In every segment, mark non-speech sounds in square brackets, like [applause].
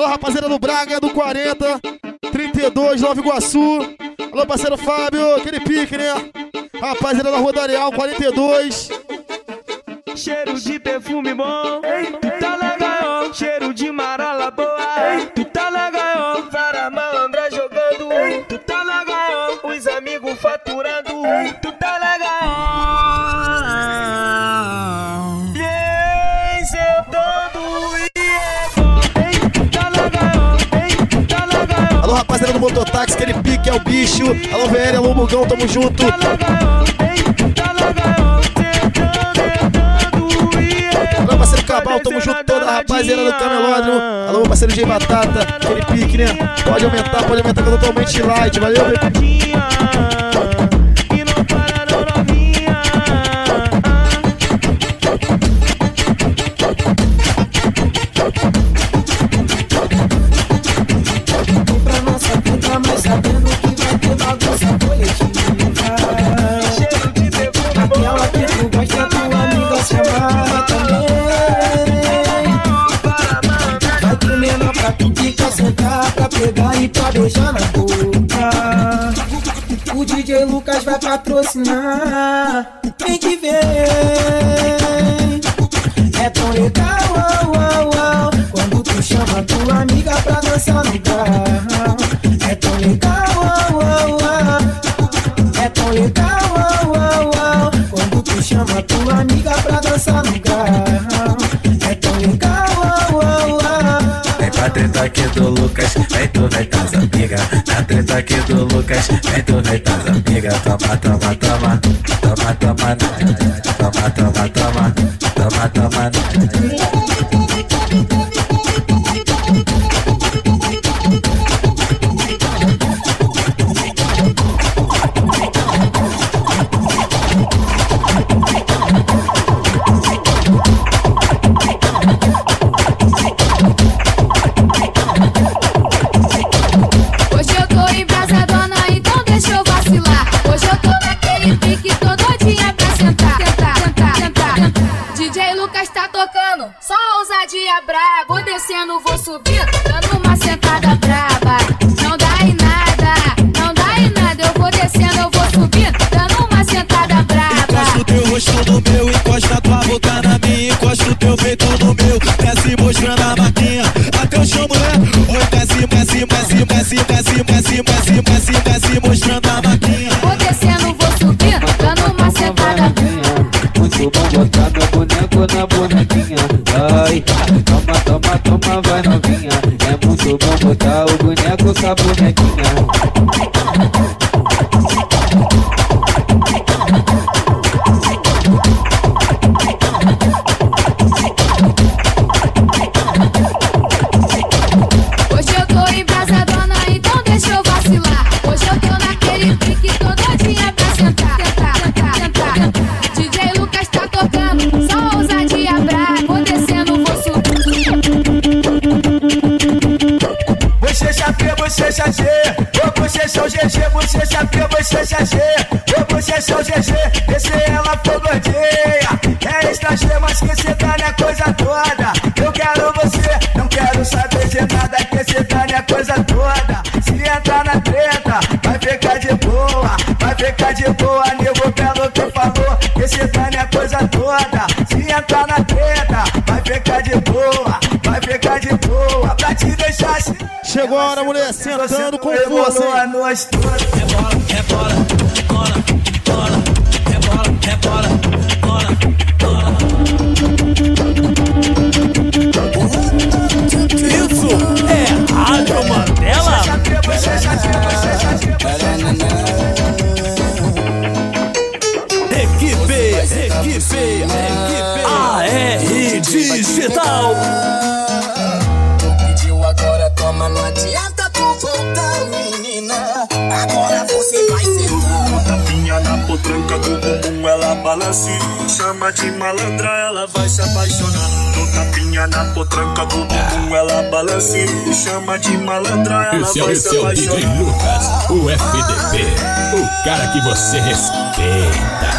Alô, rapaziada do Braga, do 40, 32, Nova Iguaçu. Alô, parceiro Fábio, aquele pique, né? Rapaziada da Rua do Areal, 42. Cheiro de perfume bom, tu tá legal. Cheiro de marola boa, tu tá legal. Mototáxi, aquele pique é o bicho. Alô, VL, alô, Mugão, tamo junto. Alô, parceiro Cabal, tamo junto toda a rapaziada do Camelódromo. Alô, meu parceiro J Batata, aquele pique, né? Pode aumentar, pode aumentar, que eu tô totalmente light, valeu, bebê? Patrocinar. Tem que ver. É tão legal, uau, uau, uau, quando tu chama tua amiga pra dançar no carro. Lucas, vem tu vem amiga. Toma, toma, toma, toma, toma, toma, toma, toma, toma, toma. Hoje up with Mexico. Bochecha G, ô bochecha o GG, esse ela for gordinha, é estrangeira, mas que cê tá na coisa toda. Eu quero você, não quero saber de nada, que cê tá na coisa toda. Se entrar na treta, vai ficar de boa, vai ficar de boa, nego pelo que falou, que cê tá na coisa toda. Se entrar na treta, vai ficar de boa, Chegou a hora, mulher, sentando com força. É bola, é bola, cola. Bumbum, ela balança e chama de malandra, ela vai se apaixonar. No tapinha na potranca do bumbum, ela balança e chama de malandra, ela Esse é, vai esse se é o DJ apaixonar. Lucas, o FDP, o cara que você respeita.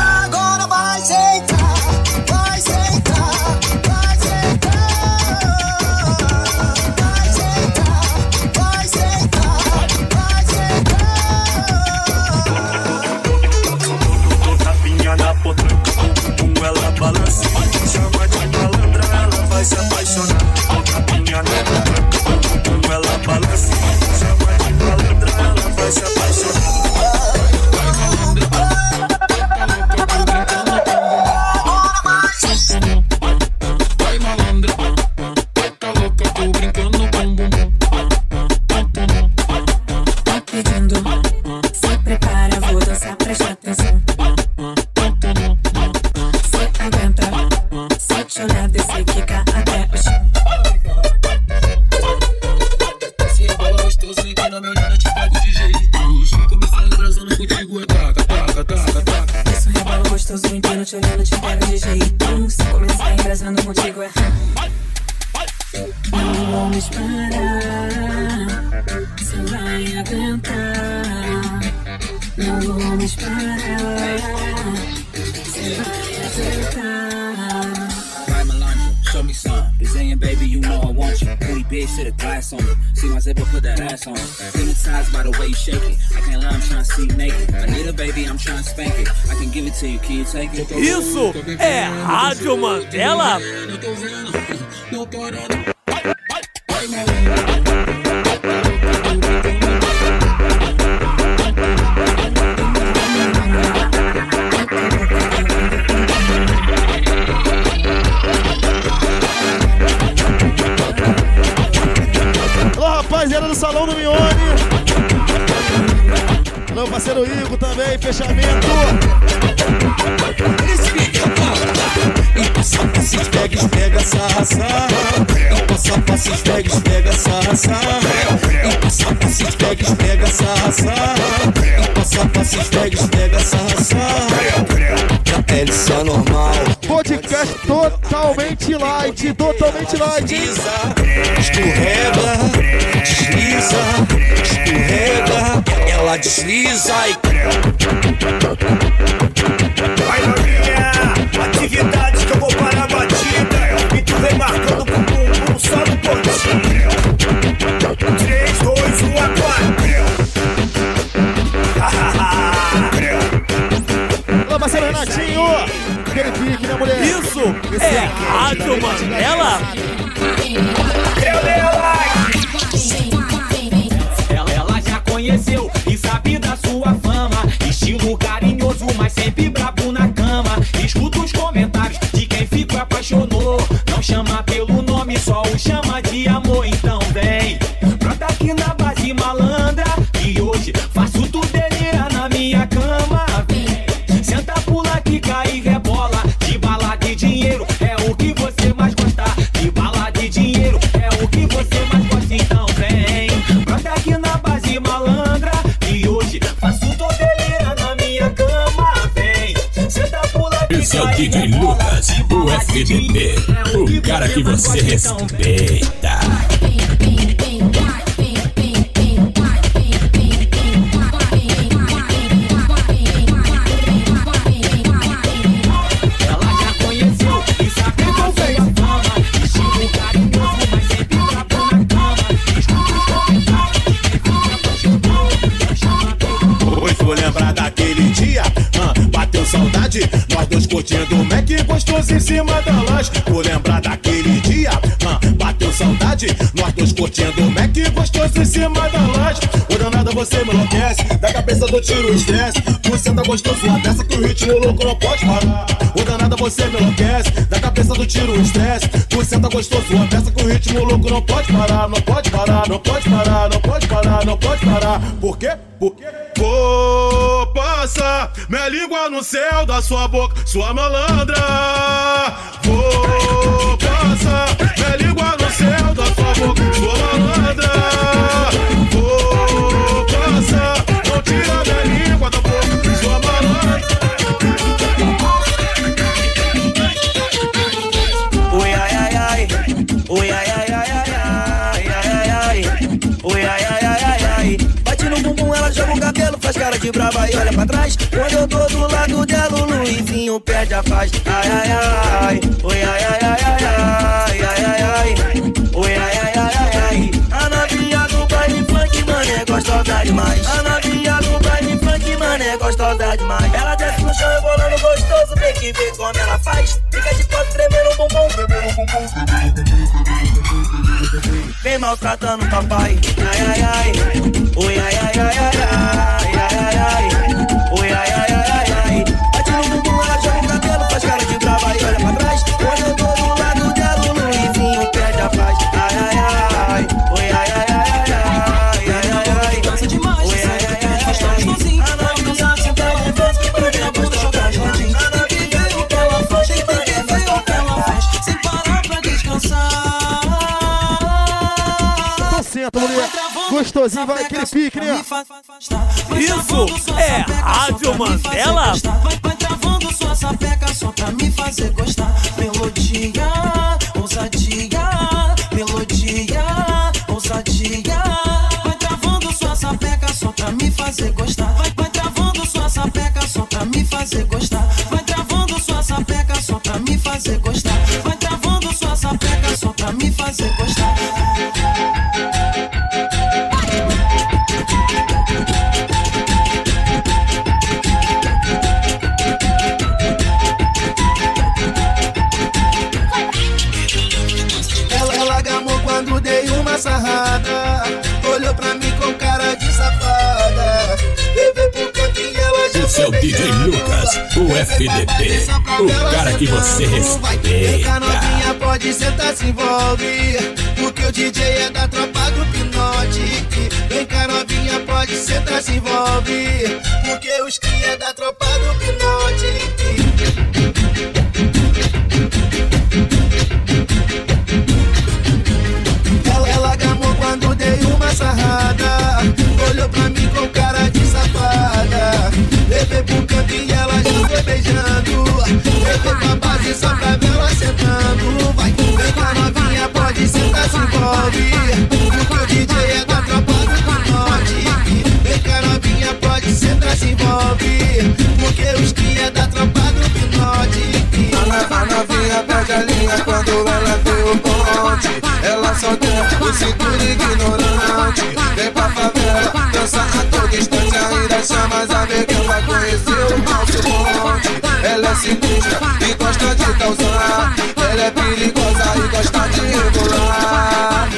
Brazilian baby, you know I want you. Booty bitch, to the glass on me. See my zipper, put that ass on me. Hypnotized by the way you shake it. I can't lie, I'm trying to see naked. I need a baby, I'm trying to spank it. I can give it to you, can you take it? Isso é Rádio Mandela. Alô, produção do Mione. Meu parceiro Igor também, fechamento. Príncipe, eu Passa, passa, esfrega, esfrega, sarra, sarra. Passa, passa, esfrega, esfrega, sarra, sarra. Passa, passa, esfrega, esfrega, sarra, sarra. Passa, passa, esfrega, esfrega, sarra, sarra. Na pele só normal. Podcast totalmente light, totalmente light. Escorrega, desliza, escorrega, ela desliza e Vai novinha, atividade que eu vou parar a batida E tu vem marcando com o bumbum só no pontinho 3, 2, 1, Alô, parceiro Renatinho. Aquele pique, né, mulher? Isso é Rádio Mandela. Ela, ela já conheceu e sabe da sua fama. Estilo carinhoso, mas sempre apaixonou. Não chama pelo nome, só o chama de amor. Então vem, brota aqui na base malandra. E hoje faço tu delirar na minha cama. Vem, senta, pula, quica e rebola. De bala de dinheiro é o que você mais gosta. De bala de dinheiro é o que você mais gosta. Então vem, brota aqui na base malandra. E hoje faço tu delirar na minha cama. Vem, senta, pula, Esse é o DJ. Lucas, o FDP. O cara que você respeita. Curtindo o Mac gostoso em cima da lanche. Vou lembrar daquele dia, ah, bateu saudade, nós dois curtindo o Mac gostoso em cima da lanche. O danada você me enlouquece, da cabeça do tiro estresse. Você tá gostoso uma dessa que o ritmo louco não pode parar. O danada você me enlouquece, da cabeça do tiro estresse. Você tá gostoso uma dessa que o ritmo louco não pode parar, não pode parar, não pode parar, não pode parar, não pode parar. Por quê? Língua no céu da sua boca, sua malandra. Vou passar minha língua no céu da sua boca, sua malandra. Vou passar, não tira minha língua da boca, sua malandra. Oi, ai, ai, ai. Oi, ai, ai, ai, ai, ai, ai, ai, ai. Oi, ai, ai, ai, ai. Bate no bumbum, ela joga o cabelo, faz cara de brava e olha pra trás. Quando eu tô do lado dela, o Luizinho perde a paz. Ai, ai, ai. Oi, ai, ai, ai, ai, ai, ai, ai, ai. Oi, ai, ai, ai, ai, ai. A novinha do baile funk, mano, é gostosa demais. A novinha do baile funk, mano, é gostosa demais. Ela desce no chão rebolando gostoso, tem que ver como ela faz. Fica de quatro tremendo o bumbum, tremendo o bumbum. Vem maltratando o papai. Ai, ai, ai. Oi, ai, ai, ai, Gostosinho, vai aquele pique, né? Isso é Rádio Mandela. Vai, vai travando sua sapeca só pra me fazer gostar. Melodia, o FDP, o cara que você respeita. novinha, pode sentar, se envolve. Porque o DJ é da tropa do Pinote. Vem cá, novinha, pode sentar, se envolve. Porque os cria da tropa já foi beijando. Levei pra base só pra ver ela sentando. Vai, vem cá novinha, pode sentar, se envolve. Porque o DJ é da tropa do norte. Vem cá novinha, pode sentar, se envolve. Porque os que é da tropa do norte. A novinha perde a linha quando ela vê o ponte. Ela só tem o cintura ignorante. Sinistra e gosta de causar. Ela é perigosa e gosta de rebolar.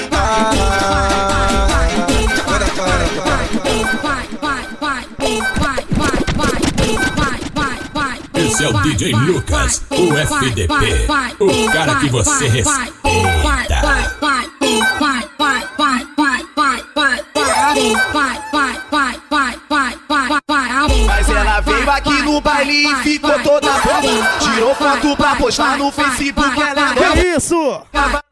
Esse é o DJ Lucas, o FDP, o cara que você respeita. Foto pra postar no Facebook, ela é louca. Que isso?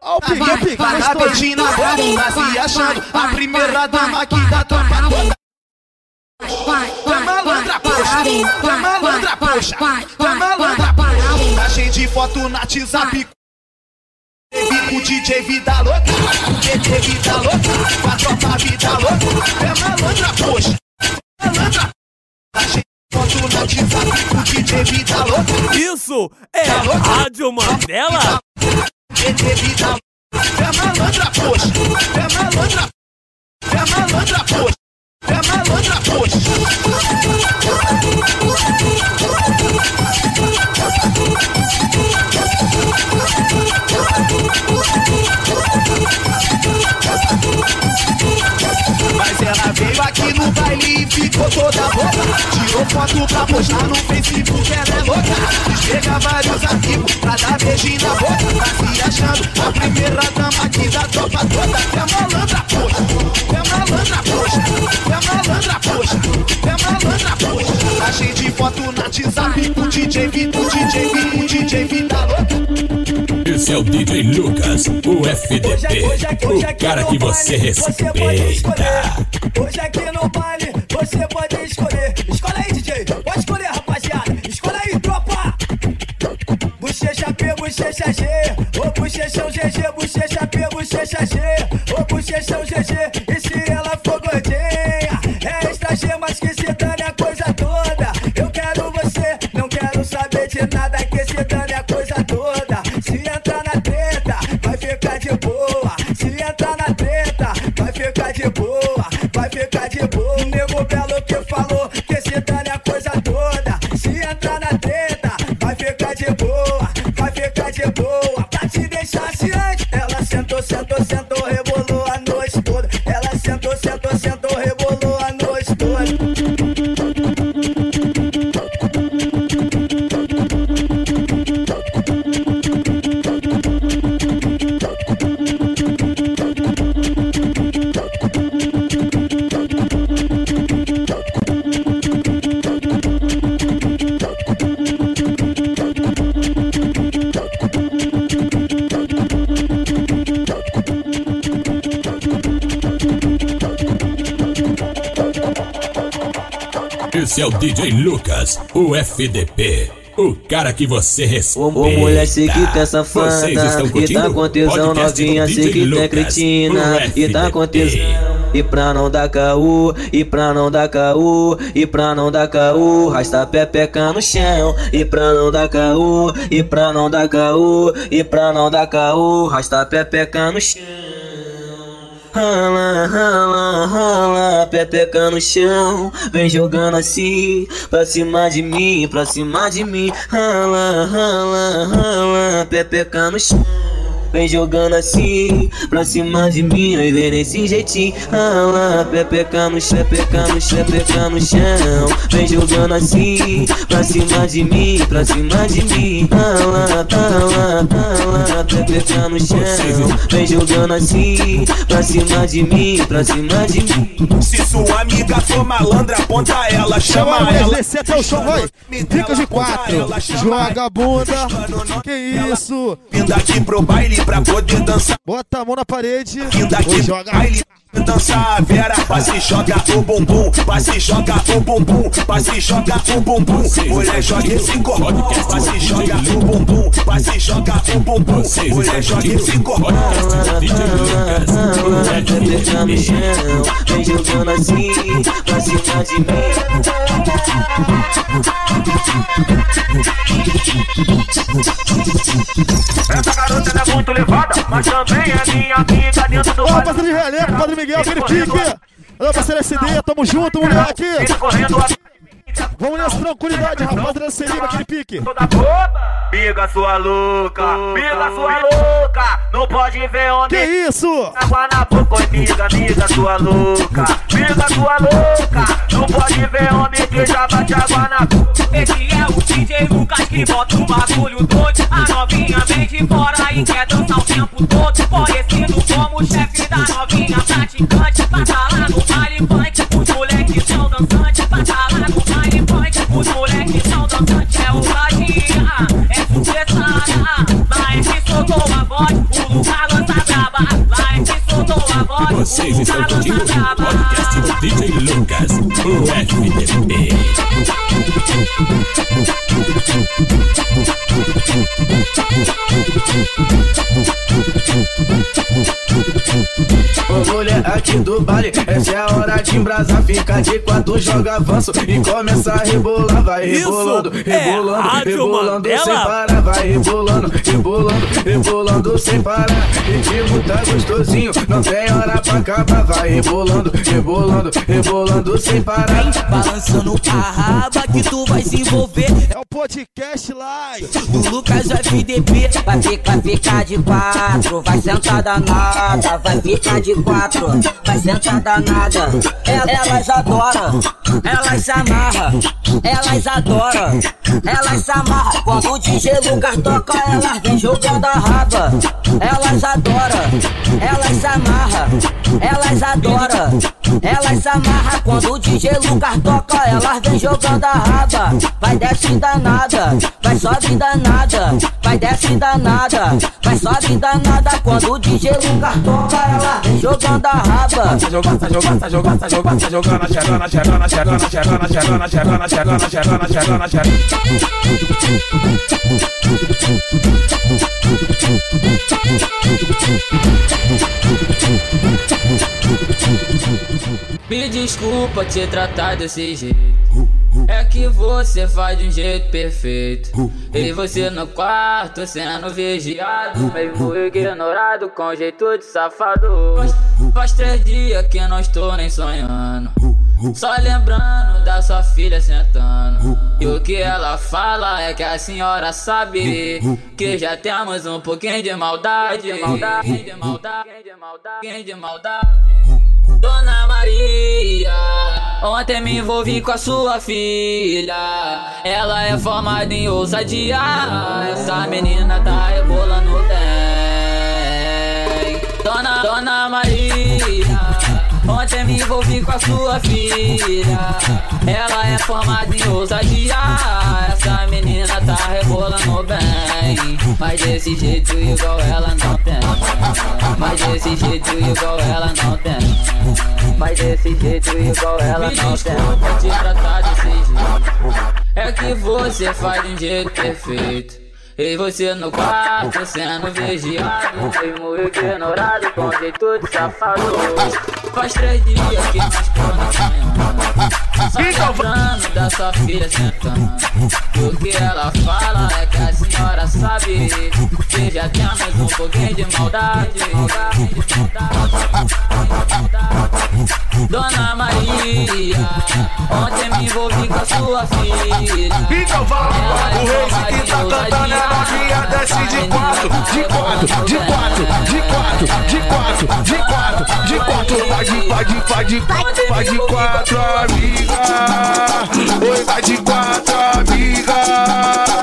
Ó o pique, ó o pique. Vai dar beijinho na boca, tá se achando a primeira dama aqui da tropa toda. Tá malandra, poxa, tá malandra, poxa, tá malandra, poxa. Tá cheio de foto no WhatsApp. Com o DJ Vida Louca, DJ Vida Louca, com a tropa Vida Louca. É malandra, poxa, malandra. Tá cheio Isso é Rádio Mandela? É malandra, poxa, é malandra. É malandra, poxa. É malandra, poxa. Mas ela veio aqui baile e ficou toda boca. Tirou foto pra postar no Facebook, ela é louca. Chega vários amigos pra dar beijinho na boca. Tá se achando a primeira dama aqui da tropa toda. É malandra, poxa. É malandra, poxa. É malandra, poxa. É malandra, poxa. Tá cheio de foto no WhatsApp o DJ Vitor, o DJ Vitor, o DJ Vida louca. Esse é o DJ Lucas, o FDP, o cara que você respeita. Hoje aqui no baile você pode escolher. Escolhe aí, DJ. Pode escolher, rapaziada. Escolhe aí, tropa. Bochecha P, bochecha G. Ô bochechão GG, bochecha P, bochecha G. Ô bochechão GG. O Esse é o DJ Lucas, o FDP, o cara que você respeita. Ô mulher, sei que tem safada Vocês estão E tá com tesão novinha, sei que tem cretina E tá com tesão E pra não dar caô, e pra não dar caô E pra não dar caô, rasta pepeca no chão E pra não dar caô, e pra não dar caô E pra não dar caô, rasta pepeca no chão Rala, rala, rala, pepeca no chão Vem jogando assim, pra cima de mim, pra cima de mim. Rala, rala, rala, pepeca no chão Vem jogando assim, pra cima de mim, aí vem nesse jeitinho. Rala, pepeca no chão, pepeca no chão, pepeca no chão. Vem jogando assim, pra cima de mim, pra cima de mim. Rala, rala, rala, pepeca no chão. Vem jogando assim, pra cima de mim, pra cima de mim. Se sua amiga for malandra, aponta ela, Chama ela, descer até o chão, vai. Fica de quatro. Joga a bunda. Que isso? Vindo aqui pro baile pra poder dançar. Bota a mão na parede. Joga. baile pra dançar a vera. Vai se joga o bumbum, vai se joga o bumbum, vai se joga o bumbum. Mulher joga esse corpão, vai se joga o bumbum, vai se joga o bumbum. Mulher joga esse corpão. podcast do DJ Lucas, o Pepeca no FDP. chão, vem jogando assim, pra cima de mim. Essa garota é muito levada, mas também é minha amiga dentro do Ó, baile. parceiro de Padre Miguel, aquele pique. Alô, parceiro SD, tamo junto, moleque. Vamos nessa tranquilidade, rapaziada do Selim, aquele pique. Biga sua louca, biga sua louca. Não pode ver homem Que isso? água na boca, oi, miga, miga sua louca. Miga sua louca. Não pode ver homem que já bate água na boca. Esse é o DJ Lucas que bota o bagulho doido. A novinha vem de fora e quer dançar o tempo todo. Conhecido como chefe da novinha praticante. Passa lá no baile funk, os moleques são dançantes. Passa lá no baile funk, boy, os são saudosante é o vadia, é sucessária Lá é que socou a voz o lugar lança braba. Voz, Vocês estão lança o podcast do DJ Lucas, o FDP. Ô mulher aqui do baile, essa é a hora de embrasar. Fica de quatro, joga avanço e começa a rebolar. Vai rebolando, é rebolando, rebolando sem parar. Vai rebolando, rebolando, rebolando sem parar. Ritmo tá gostosinho, não tem hora pra acabar. Vai rebolando, rebolando, rebolando sem parar. Balançando a raba que tu vai se envolver. É o podcast live. Do Lucas FDP. Vai ficar, ficar de quatro. Vai sentar danada. Vai ficar de quatro. Vai sentar danada. El- Elas adoram. Elas se amarram. Elas adoram. Elas se amarram. Quando o DJ Lucas toca, elas vem jogando a raba. Elas adoram. Elas se amarram. Elas adoram. Elas se amarram. Quando o DJ Lucas toca, elas vem jogando a raba. Vai desce danada. Vai sobe danada. Vai desce danada. Vai sobe danada. Quando o DJ Lucas toca, elas vem jogando a raba. Tá jogando, tá jogando, tá jogando, tá jogando, tá jogando, chegando, chegando, chegando, chegando, chegando, chegando, chegando, chegando, chegando, chegando. Me desculpa te tratar desse jeito. É que você faz de um jeito perfeito. E você no quarto sendo vigiado, mesmo ignorado com jeito de safado. Faz três dias que não estou nem sonhando. Só lembrando da sua filha sentando. E o que ela fala é que a senhora sabe que já temos um pouquinho de maldade. De maldade, de maldade, de maldade, de maldade. Dona Maria, ontem me envolvi com a sua filha. Ela é formada em ousadia. Essa menina tá rebolando me envolvi com a sua filha. Ela é formada em ousadia. Essa menina tá rebolando bem. Mas desse jeito igual ela não tem. Mas desse jeito igual ela não tem. Mas desse jeito igual ela não tem. Me desculpa te tratar desse jeito. É que você faz de um jeito perfeito. E você no quarto sendo vigiado Mesmo ignorado com jeito de safado. Faz três dias que nós Só lembrando da sua filha sentando. O que ela fala é que a senhora sabe. Que já temos um pouquinho de maldade. Dona Maria Ontem me envolvi com a sua filha. Então vamos, o rei que tá cantando é novinha, desce de quatro, de quatro, de quatro, de quatro, de quatro, de quatro, de quatro, vai de, vai de, vai de, vai de quatro, amiga. Oi, vai de quatro, amiga.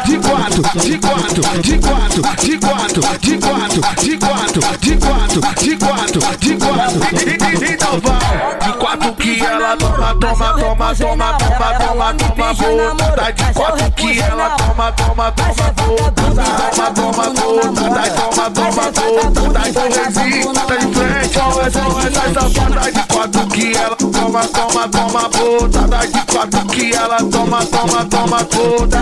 De quatro, de quatro, de quatro, de quatro, de quatro, de quatro, de quatro, de quatro, de quatro. Então vai, de quatro que ela toma, toma, toma, toma, toma, toma, toma, boa. Tá de quatro que ela toma, toma, toma, boa. Toma, toma, toma, dai, toma, toma, toma, dai, sorrisinho, tá em frente, ó, essa, essa toma, toma, toma, puta, dai de quatro que ela toma, toma, toma, puta,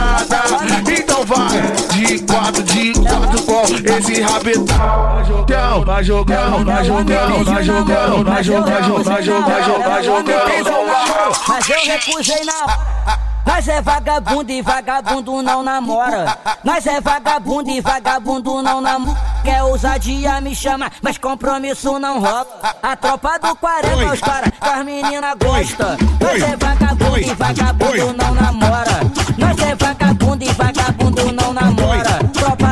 então vai, de quatro, de quatro com esse rabetão, vai jogando, vai jogando, vai jogando, vai jogando, vai jogando, vai jogando, vai vai. Mas eu recusei na. Nós é vagabundo e vagabundo não namora. Nós é vagabundo e vagabundo não namora. Quer ousadia me chama, mas compromisso não rola. A tropa do 40, os caras que as meninas gostam. Nós é vagabundo e vagabundo não namora. Nós é vagabundo e vagabundo não namora. Tropa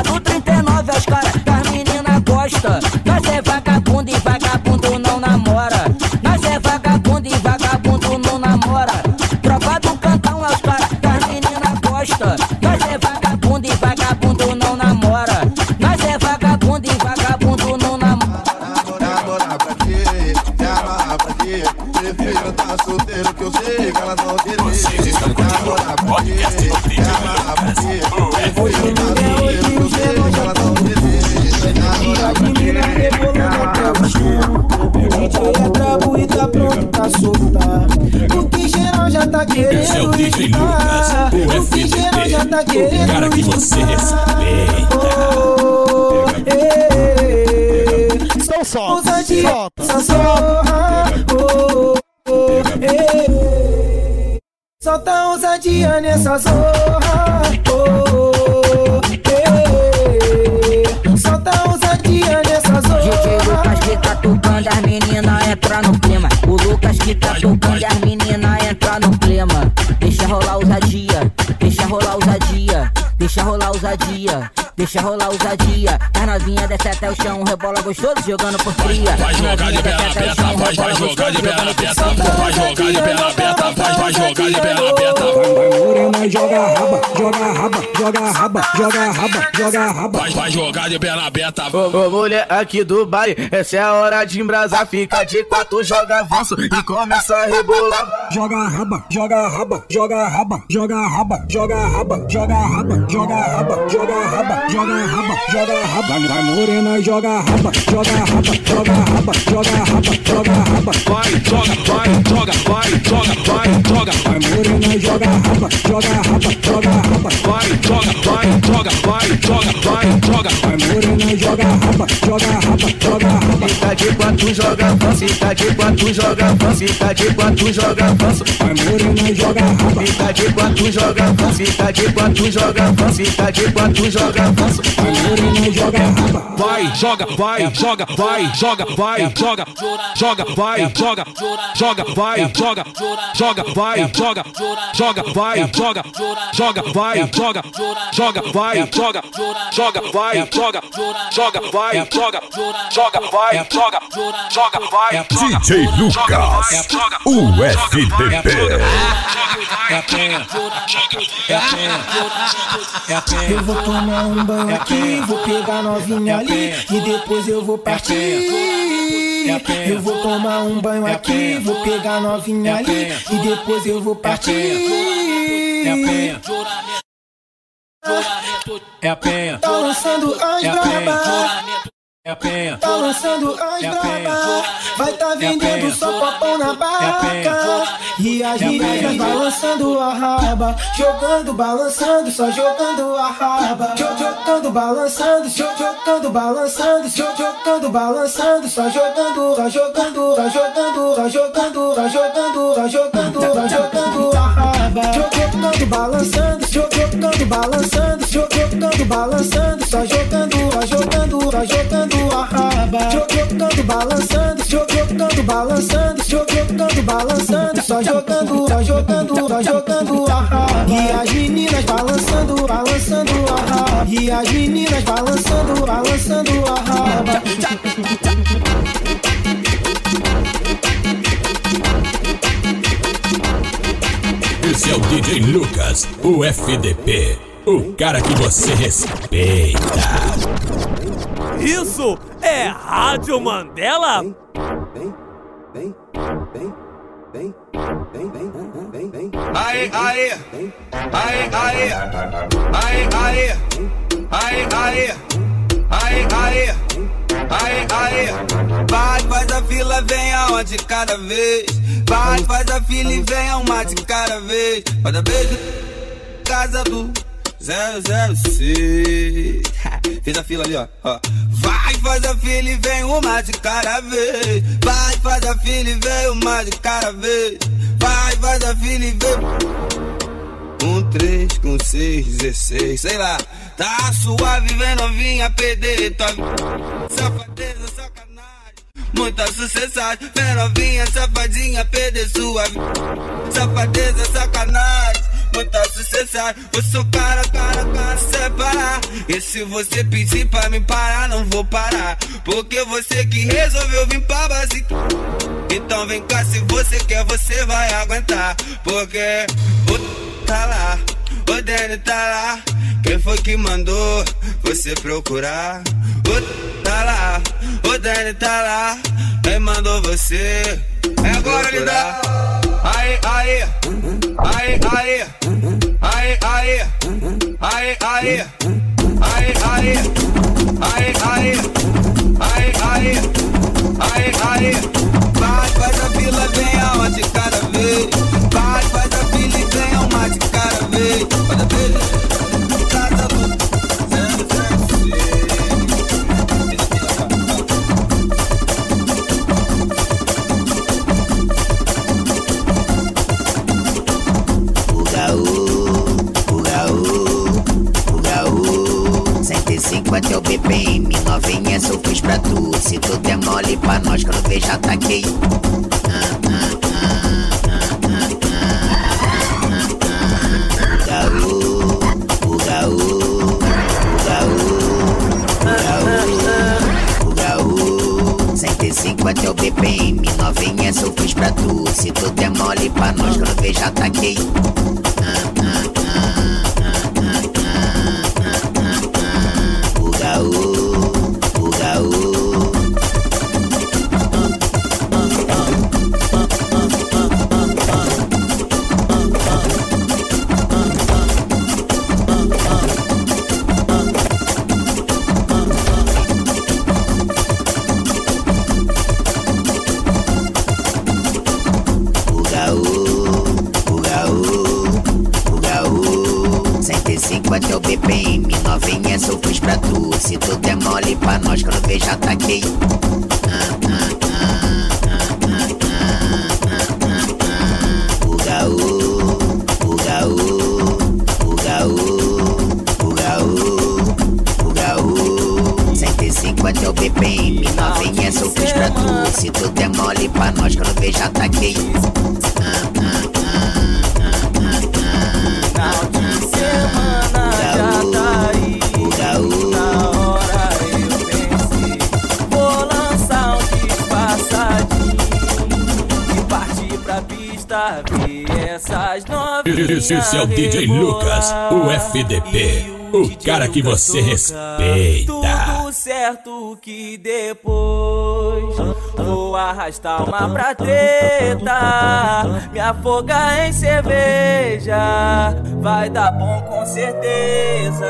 pelo que eu sei que ela não queria. Vocês estão curtindo o podcast do Crítico do Brasil. É foi eu que eu sei que ela não queria. E a menina rebolando até o chão. O DJ é brabo e tá pronto pra soltar. O que geral já tá querendo Esse é o DJ Lucas, o querendo o cara que você respeita. Então solta, solta, solta. Solta ousadia nessa zorra. Oh, eh. Solta ousadia nessa DJ zorra. Lucas que tá tocando, as meninas entra no clima. O Lucas que tá tocando, as meninas entra no clima. Deixa rolar ousadia, deixa rolar ousadia, deixa rolar ousadia, deixa rolar ousadia. As novinhas desce até o chão, rebola gostoso jogando por cria. Vai jogar de perna aberta, vai, vai jogar de perna aberta, vai jogar de perna aberta, vai, vai jogar de perna aberta. Morena joga a raba, joga a raba, joga a raba, joga a raba, joga a raba. Vai, vai jogar de perna aberta. Ô, ô, mulher aqui do baile, essa é a hora de embrasar. Fica de quatro, joga avanço e começa a rebolar. Joga a raba, joga a raba, joga a raba, joga a raba, joga a raba, joga a raba, joga a raba, joga a raba, joga a raba, joga a raba. Vai, vai morena, joga a raba, joga a raba, joga a raba, joga a raba, joga a raba. Vai, joga, vai, joga, vai, joga, vai, joga. Vai morena, joga a raba, joga a raba, joga a raba. Vai, joga, vai, joga, vai, joga, vai, joga. Vai morena, joga a raba, joga a raba, joga a raba. Fica de quatro, joga avanço, fica de quatro, joga avanço, fica de quatro, joga avanço. Vai morena, joga a raba. Fica de quatro, joga avanço, fica de quatro, joga avanço, fica de quatro, joga avanço. Vai morena, joga a raba. Vai, joga, vai, joga, vai, joga, vai, joga, joga, vai, joga, joga, vai, joga, joga, vai, joga, joga, vai, joga, joga, vai, joga, joga, vai, joga, joga, vai, joga, joga, vai, joga, joga, vai, joga, joga, vai, DJ Lucas, o FDP. Eu vou tomar um banho aqui, vou pegar novinha ali e depois eu vou partir. Eu vou tomar um banho aqui, vou pegar novinha ali e depois eu vou partir. É a penha. Tá lançando as É a penha. brabas. É a penha. Tá lançando as É braba, vai tá É vendendo só popão na É barraca. E as É a meninas balançando a raba, jogando, balançando, só jogando a raba. Jo- Jogando, balançando, jo- jogando, balançando, jo- jogando, balançando, só jogando, só jogando, só jogando, só jogando, só jogando, só jogando, só jogando a raba. Jo- Jogando, balançando, jo- jogando, balançando, jo- jogando, balançando, só jogando, só jogando, só jogando a raba. Jo- Jogando, balançando, jo- jogando, balançando, jo- jogando, balançando, só jogando, só jogando, só jogando a raba. E as meninas balançando, balançando a raba. E as meninas balançando, balançando a raba. Esse é o DJ Lucas, o FDP. O cara que você respeita. Isso é Rádio Mandela? Aê, aê, aê, aê, aê, aê, aê, aê, aê, aê, aê, aê. Vai, faz a fila, vem uma de cada vez. Vai, faz a fila e vem uma de cada vez. Cada beijo, casa do 006. [laughs] Fiz a fila ali, ó. ó. Faz a fila e vem uma de cada vez. Vai, faz a fila e vem uma de cada vez. Vai, faz a fila e vem. Um, três, com seis, dezesseis, sei lá. Tá suave, vem novinha, perder tua Safadeza, sacanagem. Muita sucessagem, vem novinha, safadinha, perder sua. Safadeza, sacanagem. Muita sucessagem, eu sou cara, cara, cara, separar. E se você pedir pra me parar, não vou parar. Porque você que resolveu vir pra base. Então vem cá, se você quer, você vai aguentar. Porque o tá lá, o Danny tá lá. Quem foi que mandou você procurar? O tá lá, o Danny tá lá. Quem mandou você? É agora ele dá. Aê, aê, aê, aê, aê, aê, aê, aê, aê, aê, aê, aê, aê, aê, aê, aê. Vai, faz a fila, vem uma de cada vez. 105 até o BPM, novinha sou fiz pra tu Se tu der mole pra nós, quando vê já Ah, ah, Semana já tá aí. o gaú Na hora eu pensei, vou lançar um disfarçadinho e partir pra pista ver essas novinhas. Esse é o DJ Lucas, o FDP. O cara que você respeita. Tudo certo que depois vou arrastar uma pra treta, me afogar em cerveja, vai dar bom com certeza.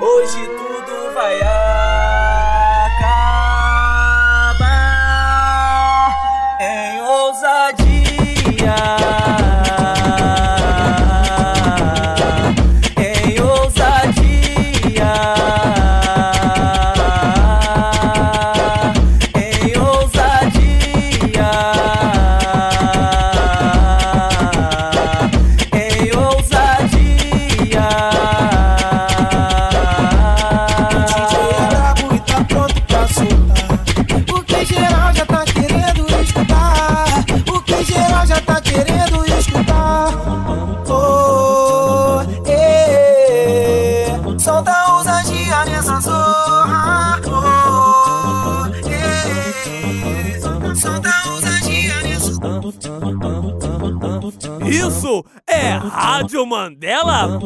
Hoje tudo vai acabar em ousadia. Isso é Rádio Mandela?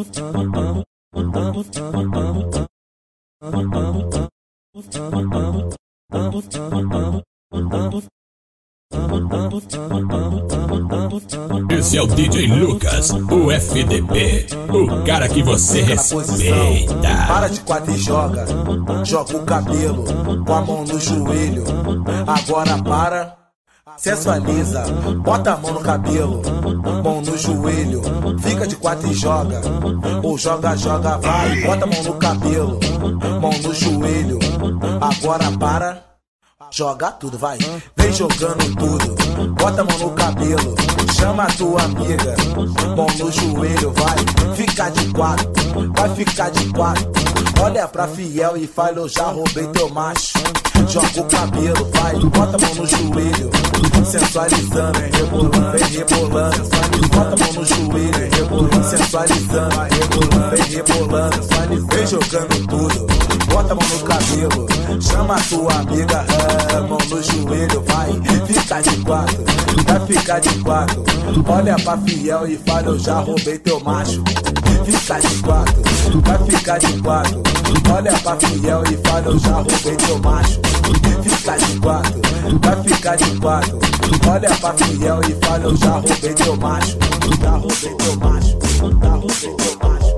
Esse é o DJ Lucas, o FDP, o cara que você respeita. Para de quatro e joga. Joga o cabelo com a mão no joelho. Agora para. Sensualiza, bota a mão no cabelo, mão no joelho, fica de quatro e joga. Ou joga, joga, vai, bota a mão no cabelo, mão no joelho. Agora para. Joga tudo, vai. Vem jogando tudo. Bota a mão no cabelo. Chama a tua amiga. Mão no joelho, vai. Fica de quatro. Vai ficar de quatro. Olha pra fiel e fala, eu já roubei teu macho. Joga o cabelo, vai. Bota a mão no joelho. Sensualizando, vem rebolando, vem rebolando. Bota a mão no joelho, vem rebolando. Sensualizando, rebolando, vem rebolando. Vem jogando tudo. Bota a mão no cabelo. Chama a tua amiga, é, mão no joelho, vai. Fica de quatro, vai ficar de quatro. Olha pra fiel e fala, eu já roubei teu macho. Fica de quatro, vai ficar de quatro. Olha pra fiel e fala, eu já roubei teu macho. Fica de quatro, vai ficar de quatro. Olha pra fiel e fala, eu já roubei teu macho. Já roubei teu macho, já roubei teu macho.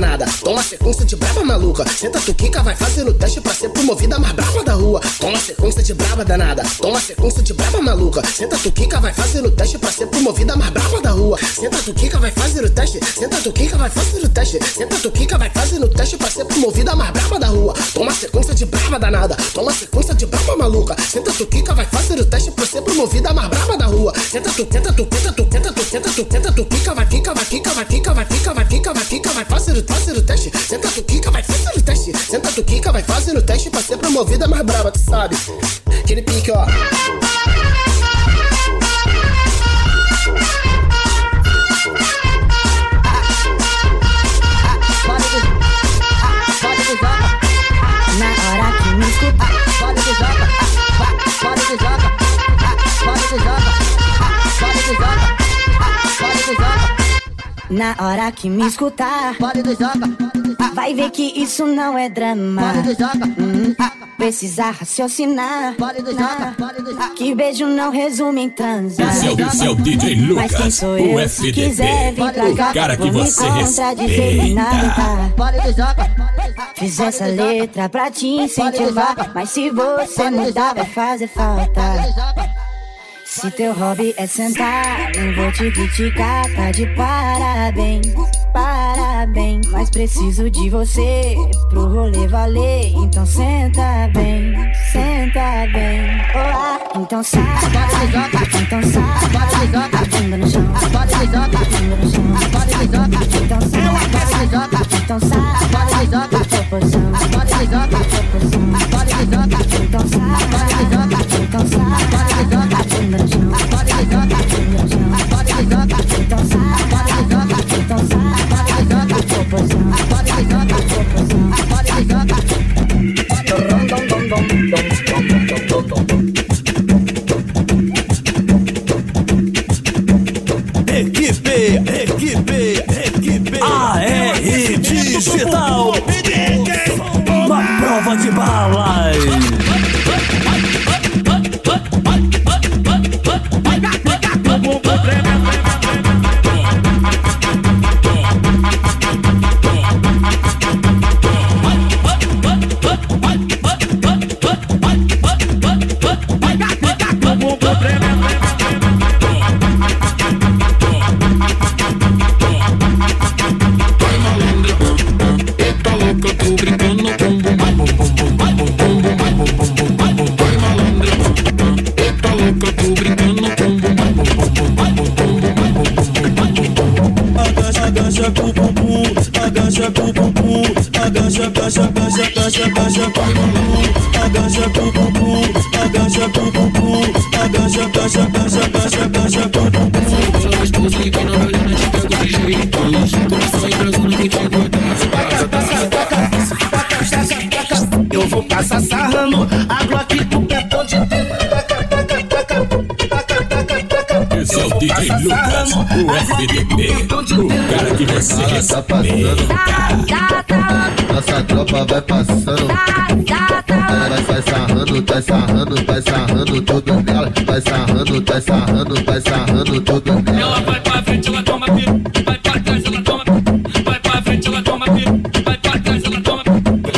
Danada, toma sequência de braba maluca. Senta tu quica, vai fazendo teste pra ser promovida mais braba da rua. Toma sequência de braba danada, toma sequência de braba maluca. Senta tu quica, vai fazendo teste pra ser promovida mais braba da rua. Senta tu quica, vai fazendo teste, senta tu quica, vai fazendo teste. Senta tu quica, vai fazendo teste pra ser promovida mais braba da rua. Toma sequência de braba danada, toma sequência de braba maluca. Senta tu quica, vai fazendo teste pra ser promovida mais braba da rua. Senta tu, senta tu, senta tu, senta tu, senta tu, senta tu, quica, vai, quica, vai, quica, vai, quica, vai, quica, vai, quica, vai, quica, vai fazendo, fazendo teste. Senta tu, quica, vai fazendo teste. Senta tu, quica, vai fazendo teste pra ser promovida mais braba, tu sabe? Aquele pique, ó. Na hora que me escuta, pode que joga, pode que joga, pode que joga, pode que joga, pode que joga. Na hora que me escutar, pode vai ver que isso não é drama. Pode que joga, precisa raciocinar. Pode que joga, que beijo não resume em transar. Esse é o, esse é o DJ Mas quem sou o eu? Se quiser vir pra FDP, cá, o cara que você e respeita. nada. Pode joga. Fiz essa letra pra te incentivar, mas se você mudar vai fazer falta. Se teu hobby é sentar, nem vou te criticar, tá de parabéns, parabéns. Mas preciso de você pro rolê valer, então senta bem, senta bem. Olá, então sai, então sai, bunda no chão, bunda no chão, então sai, então sai, proporção, proporção, então sai, então sai, bunda no chão, bunda no chão, então sai, então proporção, Equipe, equipe, equipe. AR Digital. Uma prova de balas. Eita você respeita. Nossa tropa vai passando. Ela vai sarrando, vai sarrando, vai sarrando tudo nela. Vai sarrando, vai sarrando, vai sarrando tudo nela. Ela vai pra frente, ela toma piro. Vai pra trás, ela toma. Vai pra frente, ela toma piro. Vai pra trás, ela toma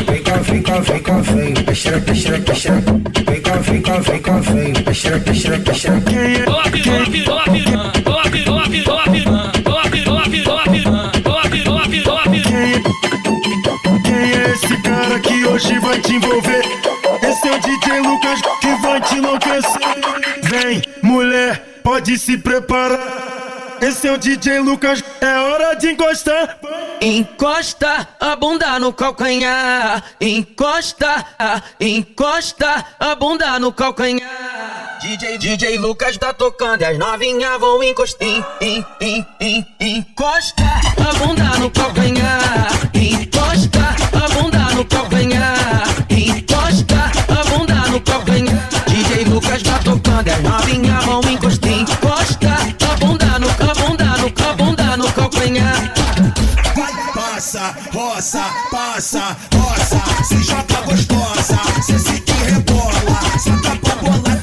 Vem cá, vem cá, vem cá, vem. Peixeira, peixeira, peixeira. Vem cá, vem cá, vem cá, vem. Peixeira, peixeira, peixeira. Toma piro, toma piro, toma piro. Pode se preparar. Esse é o DJ Lucas, é hora de encostar. Encosta a bunda no calcanhar. Encosta, encosta a bunda no calcanhar. DJ, DJ Lucas tá tocando e as novinhas vão encostar. En, en, en, en, encosta a bunda no calcanhar. Encosta a bunda no calcanhar. Encosta a bunda no calcanhar. DJ Lucas tá tocando e as novinhas vão encostar. Passa, roça, passa, roça, se joga gostosa, cê se que rebola, saca pra bola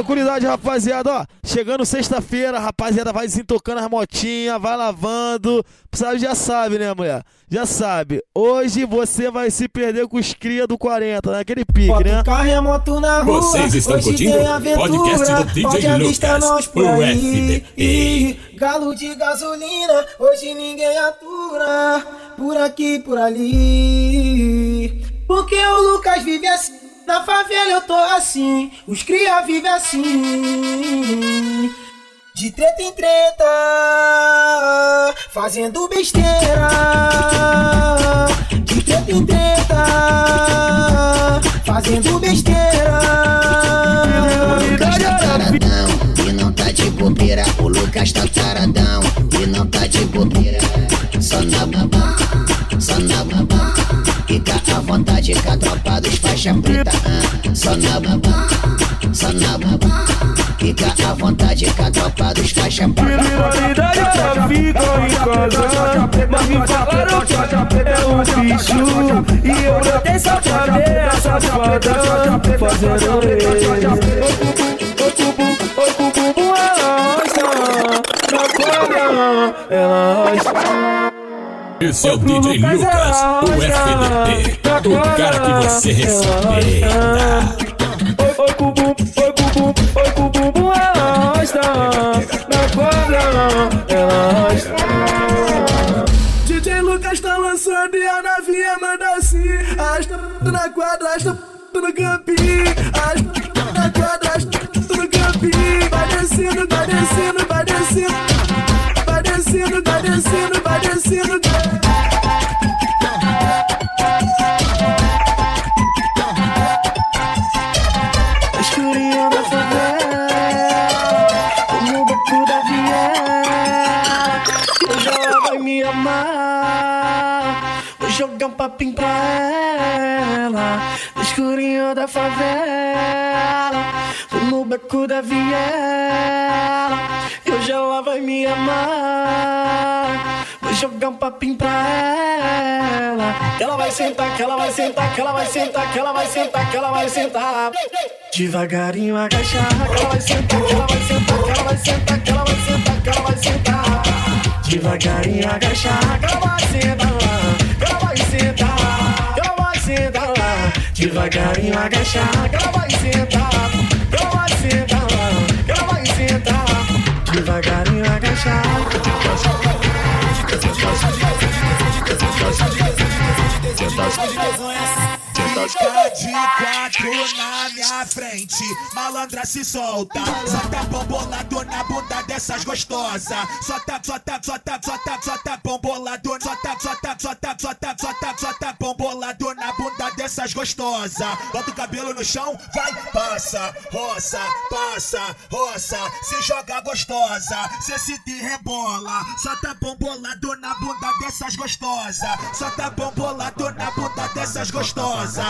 Tranquilidade, rapaziada, ó. Chegando sexta-feira, rapaziada, vai desentocando as motinhas, vai lavando. Sabe, já sabe, né, mulher? Já sabe. Hoje você vai se perder com os cria do 40, naquele pique, Bota né? o carro e a moto na rua. Vocês estão Hoje curtindo tem o aventura, podcast do DJ pode avistar Lucas, nós por o aí. FDP. Galo de gasolina, hoje ninguém atura. Por aqui, por ali. Porque o Lucas vive assim. Na favela eu tô assim. Os cria vivem assim. De treta em treta, fazendo besteira. De treta em treta, fazendo besteira. Tá e não tá de bobeira. O Lucas tá taradão e não tá de bobeira. Só na babá, só na babá. À vontade com a tropa dos faixa preta. ah. Só na babá, só na babá. Fica à vontade com a tropa dos faixa preta. Rivalidade ela fica em casa, mas me falaram que é um bicho. E eu botei safada, safada, fazendo ela Esse é o DJ Lucas, o FDP, o cara que você respeita. Favela, no beco da viela. E hoje ela vai me amar. Vou jogar um papinho pra ela. Que ela vai sentar, que ela vai sentar, que ela vai sentar, que ela vai sentar, que ela vai sentar. Devagarinho agachar, que ela vai sentar, que ela vai sentar, que ela vai sentar, que ela vai sentar, que ela vai sentar. Devagarinho agachar, que ela vai sentar, que ela vai sentar, Devagarinho agachar, que ela vai sentar, que ela vai sentar, que ela vai sentar. Devagarinho agachar. Fica de quatro na minha frente, malandra se solta. Solta bombolado na bunda dessas gostosas. Solta, solta, solta, solta, solta bombolado. Solta, solta, solta, solta, solta, solta bombolado na bunda dessas gostosas. Bota o cabelo no chão, vai, passa, roça, passa, roça. Se joga gostosa, cê se te rebola. Solta bombolado na bunda dessas gostosas. Solta bombolado na bunda dessas gostosas.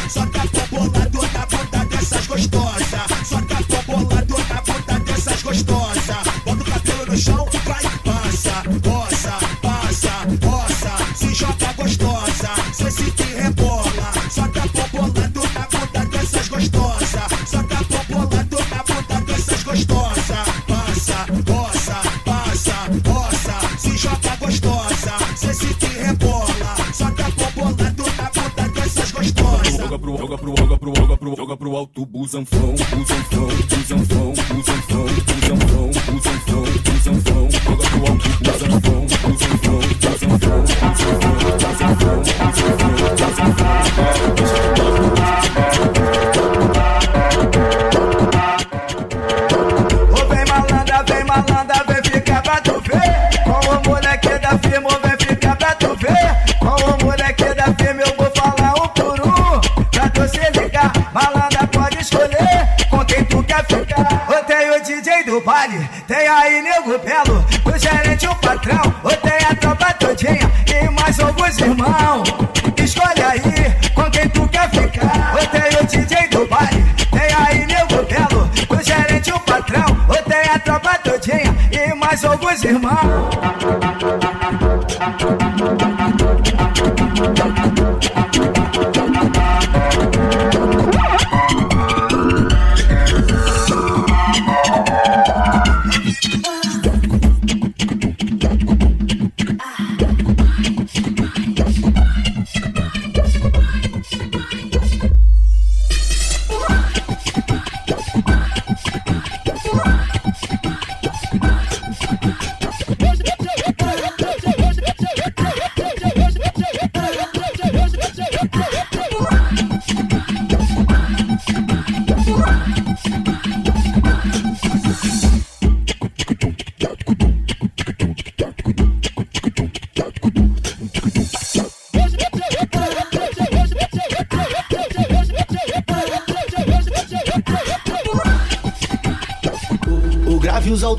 firmar.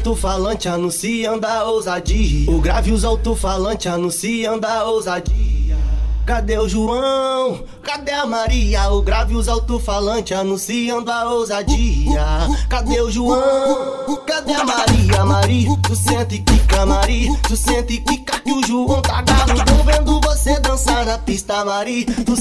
Alto-falante anunciam da ousadia. O grave os alto-falante anunciam da ousadia. Cadê o João? Cadê a Maria? O grave os alto-falante anunciam da ousadia. Cadê o João? Cadê a Maria? Maria, tu sente quica, Maria. Tu sente que o João tá galo. Tô vendo você dançar na pista, Maria. Tu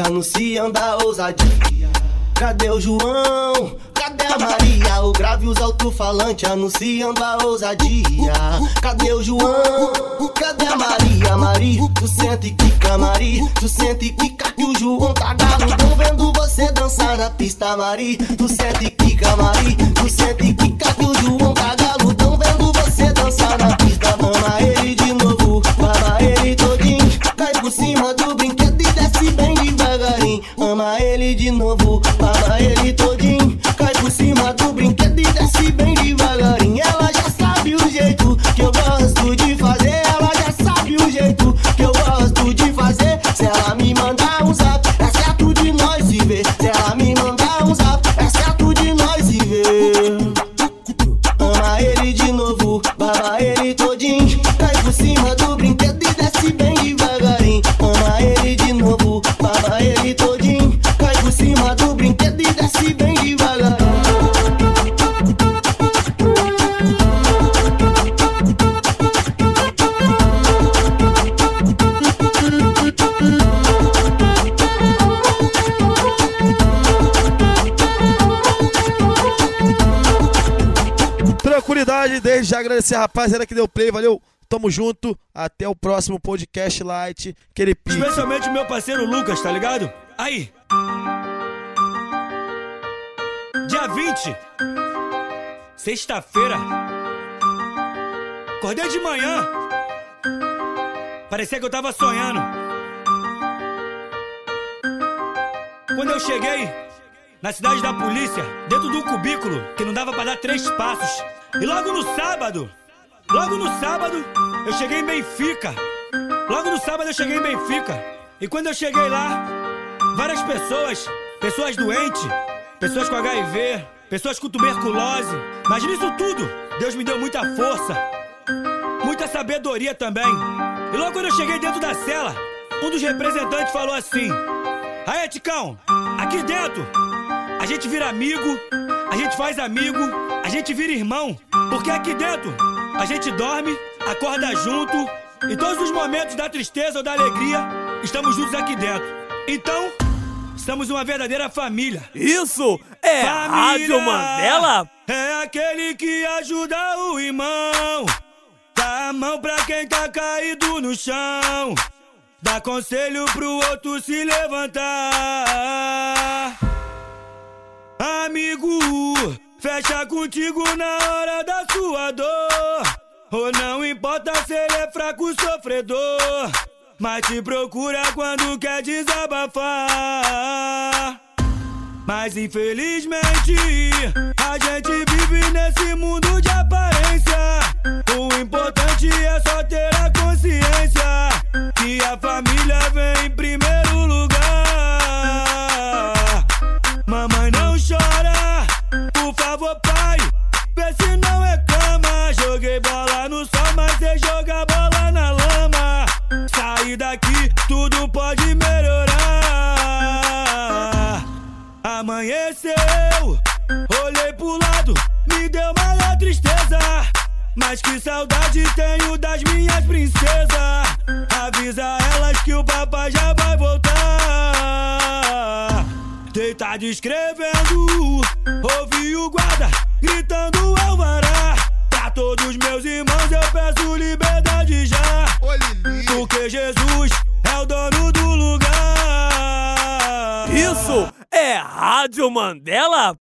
anunciam da ousadia. O grave e os alto-falante anunciam da ousadia. Cadê o João? Cadê a Maria? O grave e os alto-falantes anunciando a ousadia. Cadê o João? Cadê a Maria? Maria, tu sente e quica, Maria. Tu sente e quica que o João tá galudão vendo você dançar na pista, Maria. Tu sente e quica, Maria. Tu sente e quica que o João tá galudão agradecer a rapaziada que deu play, valeu. Tamo junto, até o próximo podcast light. Aquele pique. Especialmente o meu parceiro Lucas, tá ligado? Aí. Dia 20. Sexta-feira. Acordei de manhã. Parecia que eu tava sonhando. Quando eu cheguei na cidade da polícia, dentro de um cubículo que não dava pra dar três passos. E logo no sábado, logo no sábado, eu cheguei em Benfica. Logo no sábado eu cheguei em Benfica. E quando eu cheguei lá, várias pessoas, pessoas doentes, pessoas com HIV, pessoas com tuberculose. Mas nisso tudo, Deus me deu muita força, muita sabedoria também. E logo quando eu cheguei dentro da cela, um dos representantes falou assim: Aí, Ticão, aqui dentro a gente vira amigo, a gente faz amigo, gente vira irmão. Porque aqui dentro a gente dorme, acorda junto e todos os momentos da tristeza ou da alegria estamos juntos aqui dentro. Então, somos uma verdadeira família. Isso é Rádio Mandela? É aquele que ajuda o irmão. Dá a mão pra quem tá caído no chão. Dá conselho pro outro se levantar. Amigo, fecha contigo na hora da sua dor. Ou não importa se ele é fraco, sofredor. Mas te procura quando quer desabafar. Mas infelizmente, a gente vive nesse mundo de aparência. O importante é só ter a consciência que a família vem em primeiro lugar. Daqui, tudo pode melhorar. Amanheceu, olhei pro lado, me deu maior tristeza. Mas que saudade tenho das minhas princesas. Avisa elas que o papai já vai voltar. Deitado escrevendo, ouvi o guarda gritando alvará. Todos meus irmãos eu peço liberdade já. Porque Jesus é o dono do lugar. Isso é Rádio Mandela?